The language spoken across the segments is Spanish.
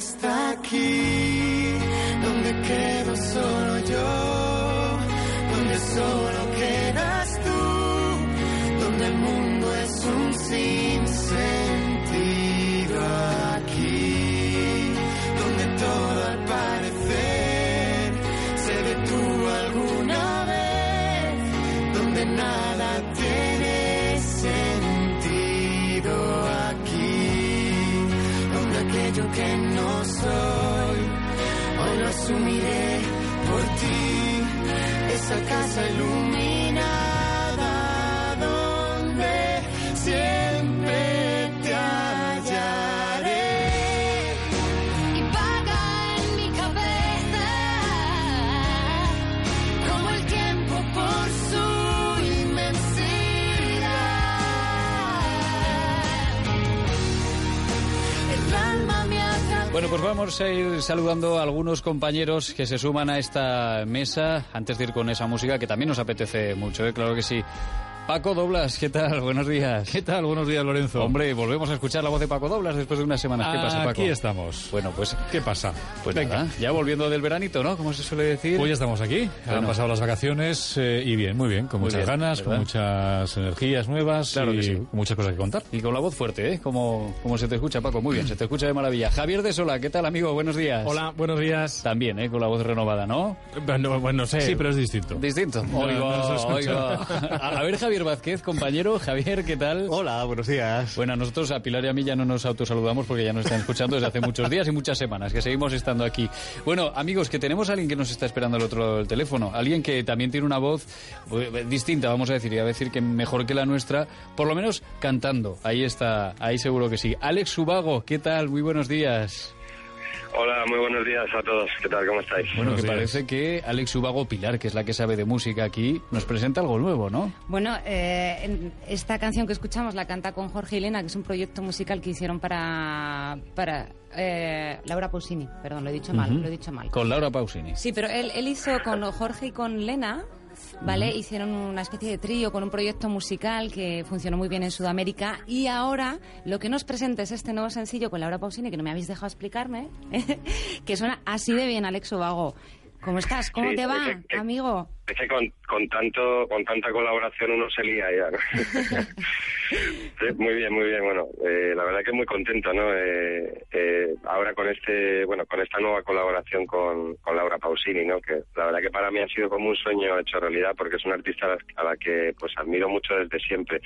está aquí, donde quedo aquello que no soy, hoy lo asumiré por ti, esa casa iluminada pues vamos a ir saludando a algunos compañeros que se suman a esta mesa antes de ir con esa música que también nos apetece mucho, ¿eh? claro que sí. Paco Doblas, ¿qué tal? Buenos días. ¿Qué tal? Buenos días, Lorenzo. Hombre, volvemos a escuchar la voz de Paco Doblas después de unas semanas. ¿Qué pasa, Paco? Aquí estamos. Bueno, pues, ¿Qué pasa? pues Venga. nada, ya volviendo del veranito, ¿no? Como se suele decir. Pues ya estamos aquí. Bueno. Han pasado las vacaciones eh, y bien, muy bien, con Muy muchas bien, ganas, ¿verdad? con muchas energías nuevas Claro y que sí. muchas cosas que contar. Y con la voz fuerte, ¿eh? Como, como se te escucha, Paco. Muy bien, se te escucha de maravilla. Javier de Sola, ¿qué tal, amigo? Buenos días. Hola, buenos días. También, ¿eh? Con la voz renovada, ¿no? Bueno, bueno, sé. Sí, pero es distinto. Distinto. No, no oiga. A a ver, Javier Vázquez, compañero. Javier, ¿qué tal? Hola, buenos días. Bueno, nosotros a Pilar y a mí ya no nos autosaludamos porque ya nos están escuchando desde hace muchos días y muchas semanas, que seguimos estando aquí. Bueno, amigos, que tenemos a alguien que nos está esperando al otro lado del teléfono. Alguien que también tiene una voz eh, distinta, vamos a decir, y a decir que mejor que la nuestra, por lo menos cantando. Ahí está, ahí seguro que sí. Alex Subago, ¿qué tal? Muy buenos días. Hola, muy buenos días a todos. ¿Qué tal? ¿Cómo estáis? Bueno, Buenos que días. parece que Alex Subago Pilar, que es la que sabe de música aquí, nos presenta algo nuevo, ¿no? Bueno, eh, esta canción que escuchamos la canta con Jorge y Elena, que es un proyecto musical que hicieron para, para eh, Laura Pausini. Perdón, lo he dicho mal, lo he dicho mal. Con Laura Pausini. Sí, pero él, él hizo con Jorge y con Lena, ¿vale? Hicieron una especie de trío con un proyecto musical que funcionó muy bien en Sudamérica y ahora lo que nos presenta es este nuevo sencillo con Laura Pausini, que no me habéis dejado explicarme, que suena así de bien, Alex Vago. ¿Cómo estás? ¿Cómo Sí, te va, es que- amigo? Es que con, con tanto con tanta colaboración uno se lía ya. muy bien, muy bien. Bueno, eh, la verdad que muy contento, ¿no? Eh, eh, ahora con este, bueno, con esta nueva colaboración con, con Laura Pausini, ¿no? Que la verdad que para mí ha sido como un sueño hecho realidad porque es una artista a la, a la que pues admiro mucho desde siempre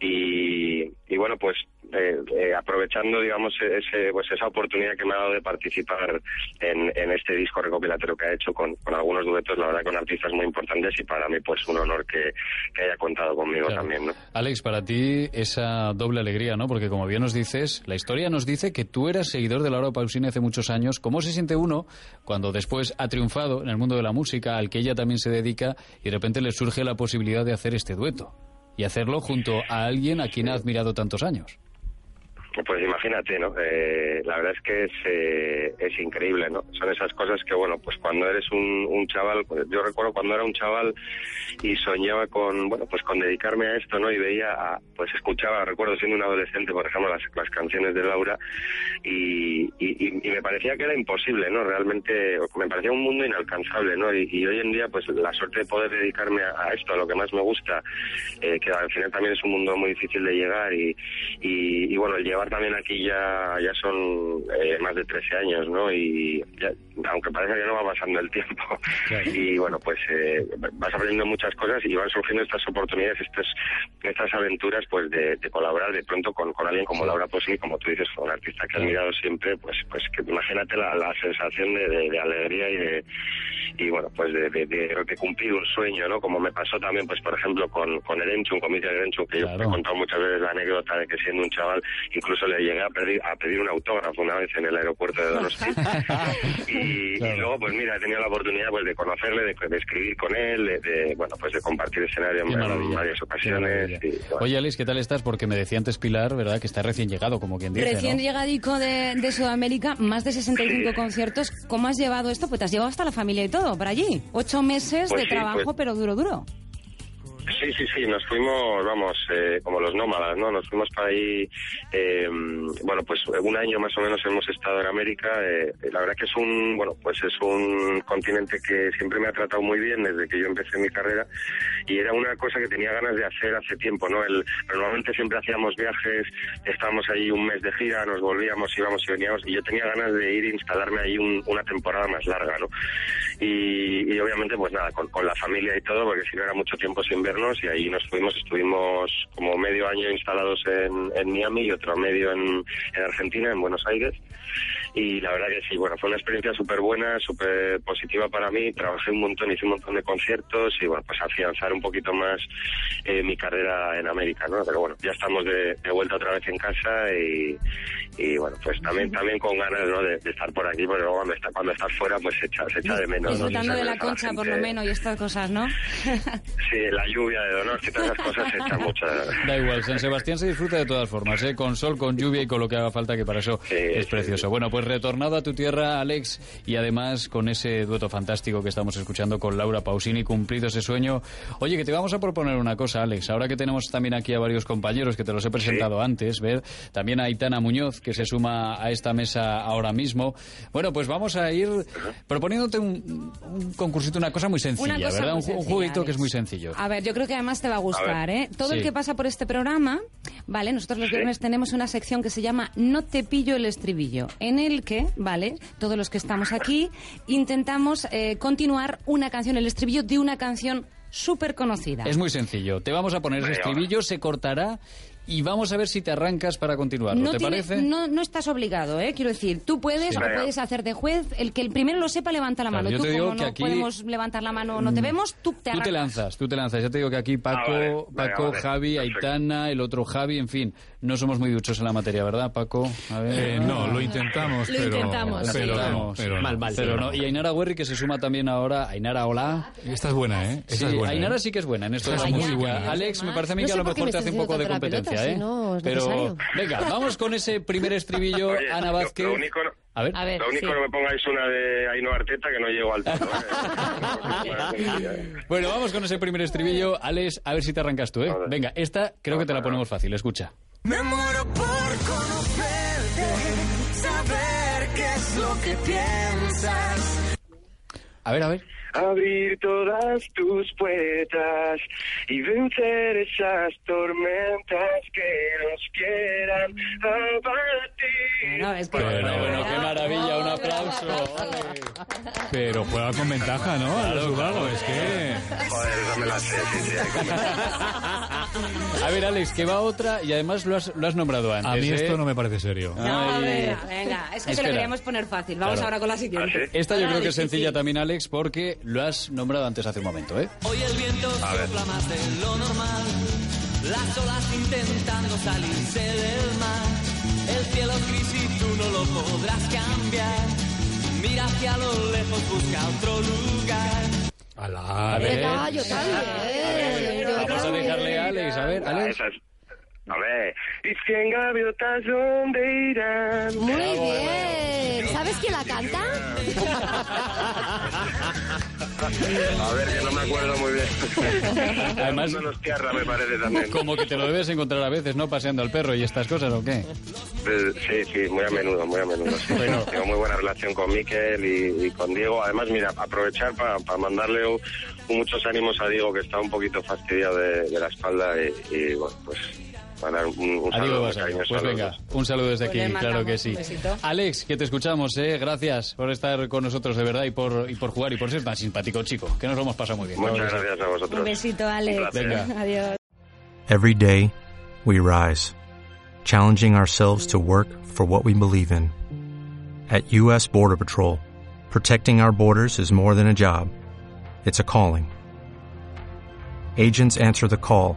y, y bueno pues eh, eh, aprovechando digamos ese, pues esa oportunidad que me ha dado de participar en, en este disco recopilatorio que ha hecho con, con algunos duetos la verdad con artistas muy importantes y para mí pues un honor que, que haya contado conmigo Claro. también ¿no? Alex, para ti esa doble alegría, ¿no? Porque como bien nos dices, la historia nos dice que tú eras seguidor de Laura Pausini hace muchos años. ¿Cómo se siente uno cuando después ha triunfado en el mundo de la música, al que ella también se dedica, y de repente le surge la posibilidad de hacer este dueto? Y hacerlo junto a alguien a quien ha admirado tantos años. Pues imagínate, ¿no? Eh, la verdad es que es, eh, es increíble, ¿no? Son esas cosas que, bueno, pues cuando eres un, un chaval, pues yo recuerdo cuando era un chaval y soñaba con, bueno, pues con dedicarme a esto, ¿no? Y veía, a- pues escuchaba, recuerdo siendo un adolescente, por ejemplo, las, las canciones de Laura y, me parecía que era imposible, ¿no? Realmente me parecía un mundo inalcanzable, ¿no? Y, hoy en día, pues la suerte de poder dedicarme a, a esto, a lo que más me gusta, eh, que al final también es un mundo muy difícil de llegar y, y, y, bueno, el llevar también aquí ya, ya son eh, más de 13 años, ¿no? Y ya- aunque parece que no va pasando el tiempo. Y bueno, pues eh, vas aprendiendo muchas cosas y van surgiendo estas oportunidades, estas, estas aventuras, pues de, de colaborar de pronto con, con alguien como Laura Posini, como tú dices, un artista que he admirado siempre, pues, pues que imagínate la, la sensación de, de- de alegría y de, y bueno, pues de, de- cumplir un sueño, ¿no? Como me pasó también, pues por ejemplo, con, con Erenchun, con Miguel Erenchun, que yo he contado muchas veces la anécdota de que siendo un chaval, incluso incluso le llegué a pedir, a pedir un autógrafo una vez en el aeropuerto de Donosti. y, y luego, pues mira, he tenido la oportunidad pues de conocerle, de, de escribir con él, de, de, bueno, pues de compartir escenario en, varias ocasiones. y, bueno. Oye, Alex, ¿qué tal estás? Porque me decía antes Pilar, ¿verdad? Que está recién llegado, como quien dice, Recién ¿no? llegadico de, de Sudamérica, más de 65 conciertos. ¿Cómo has llevado esto? Pues te has llevado hasta la familia y todo, para allí. Ocho meses Pues de sí, trabajo, pues- pero duro, duro. Sí, sí, sí, nos fuimos, vamos, eh, como los nómadas, ¿no? Nos fuimos para ahí, eh, bueno, pues un año más o menos hemos estado en América. eh, la verdad que es un, bueno, pues es un continente que siempre me ha tratado muy bien desde que yo empecé mi carrera y era una cosa que tenía ganas de hacer hace tiempo, ¿no? El, normalmente siempre hacíamos viajes, estábamos ahí un mes de gira, nos volvíamos, íbamos y veníamos y yo tenía ganas de ir a instalarme ahí un- una temporada más larga, ¿no? Y, y obviamente, pues nada, con, con la familia y todo, porque si no era mucho tiempo sin vernos y ahí nos fuimos, estuvimos como medio año instalados en, en Miami y otro medio en, en Argentina, en Buenos Aires. Y la verdad que sí, bueno, fue una experiencia súper buena, súper positiva para mí. Trabajé un montón, hice un montón de conciertos y bueno, pues afianzar un poquito más eh, mi carrera en América, ¿no? Pero bueno, ya estamos de, de vuelta otra vez en casa y, y bueno, pues también también con ganas, ¿no? De, de estar por aquí, porque luego cuando, está, cuando estás fuera, pues se echa, se echa de menos. ¿no? Disfrutando Se de la concha, por lo menos, y estas cosas, ¿no? Sí, la lluvia de Donosti, todas esas cosas se echan mucha... Da igual, San Sebastián se disfruta de todas formas, ¿eh? con sol, con lluvia y con lo que haga falta, que para eso es precioso. Bueno, pues retornado a tu tierra, Alex, y además con ese dueto fantástico que estamos escuchando con Laura Pausini, cumplido ese sueño. Oye, que te vamos a proponer una cosa, Alex, ahora que tenemos también aquí a varios compañeros que te los he presentado antes, ver, también a Aitana Muñoz, que se suma a esta mesa ahora mismo. Bueno, pues vamos a ir proponiéndote un, un concursito, una cosa muy sencilla, Una cosa ¿verdad? muy Un, ju- un sencilla, jueguito que es muy sencillo. A ver, yo creo que además te va a gustar, ¿eh? Todo Sí. el que pasa por este programa, ¿vale? Nosotros los viernes tenemos una sección que se llama No te pillo el estribillo, en el que, ¿vale? Todos los que estamos aquí intentamos eh, continuar una canción, el estribillo de una canción súper conocida. Es muy sencillo. Te vamos a poner ese estribillo, se cortará y vamos a ver si te arrancas para continuarlo. No, ¿Te tiene- parece? no, no estás obligado, ¿eh? Quiero decir, tú puedes Sí. o puedes hacer de juez. El que el primero lo sepa, levanta la Claro, mano. yo Tú, te digo como que no aquí- podemos levantar la mano, no te Mm. vemos, tú te Tú te arrancas. lanzas, tú te lanzas. Ya te digo que aquí Paco, Ah, vale. Venga, Paco, vale. Javi, Perfecto. Aitana, el otro Javi, en fin, no somos muy duchos en la materia, ¿verdad, Paco? A ver. Eh, no, lo intentamos, Lo pero, intentamos, pero, sí. pero no. Pero no. Y Ainara Werri que se suma también ahora. Ainara, hola. Esta es buena, ¿eh? Esta Sí, es buena, Ainara ¿eh? sí que es buena en esto es muy buena. Alex, me parece a mí No que a lo mejor me te hace un poco de haciendo pelota, ¿eh? si no es Pero necesario. venga, vamos con ese primer estribillo, Oye, Ana Vázquez. Lo, único, no- A ver. A ver, lo único sí. no me pongáis una de Ainhoa Arteta que no llego al tono. ¿eh? Bueno, vamos con ese primer estribillo. Alex, a ver si te arrancas tú, ¿eh? Venga, esta creo que te la ponemos fácil, escucha. Me muero por conocerte, saber qué es lo que piensas. A ver, a ver. Abrir todas tus puertas y vencer esas tormentas que nos quieran abatir. Bueno, es que- Bueno, bueno, qué maravilla, un aplauso. Pero juega con ventaja, ¿no? A los Ubago, es que... Joder, esa me la sé, sí, sí. A ver, Alex, que va otra y además lo has, lo has nombrado antes. A mí ¿eh? esto no me parece serio. No, venga, venga. Es que Espera. lo queríamos poner fácil. Vamos Claro. ahora con la ¿Ah, siguiente. sí? Esta yo creo que es sencilla también, Alex, porque lo has nombrado antes hace un momento, ¿eh? Hoy el viento sopla más de lo normal. Las olas intentando salirse del mar. El cielo es gris y tú no lo podrás cambiar. Mira hacia lo lejos, busca otro lugar. A ver. Venga, yo también. yo a Alex, ver, Ah, Alex. es- A ver, y cien gaviotas dónde irán. Muy bien. ¿Sabes quién la canta? A ver, que no me acuerdo muy bien. Además- tierra, me parece también. Como que te lo debes encontrar a veces, ¿no? Paseando al perro y estas cosas, ¿o qué? Eh, Sí, sí, muy a menudo, muy a menudo. sí. Bueno. Tengo muy buena relación con Miquel y, y con Diego. Además, mira, aprovechar para mandarle un- muchos ánimos a Diego, que está un poquito fastidiado de, de la espalda y, y, bueno, pues mandar un, saludo Pues venga, un saludo desde Pues aquí, claro que sí. Alex, que te escuchamos, ¿eh? Gracias por estar con nosotros de verdad y por, y por jugar y por ser tan simpático chico, que nos lo hemos pasado muy bien. Muchas gracias a vosotros. Un besito, Alex. Un placer. Venga. Adiós. Every day, we rise, challenging ourselves to work for what we believe in. At U.S. Border Patrol, protecting our borders is more than a job, it's a calling. Agents answer the call,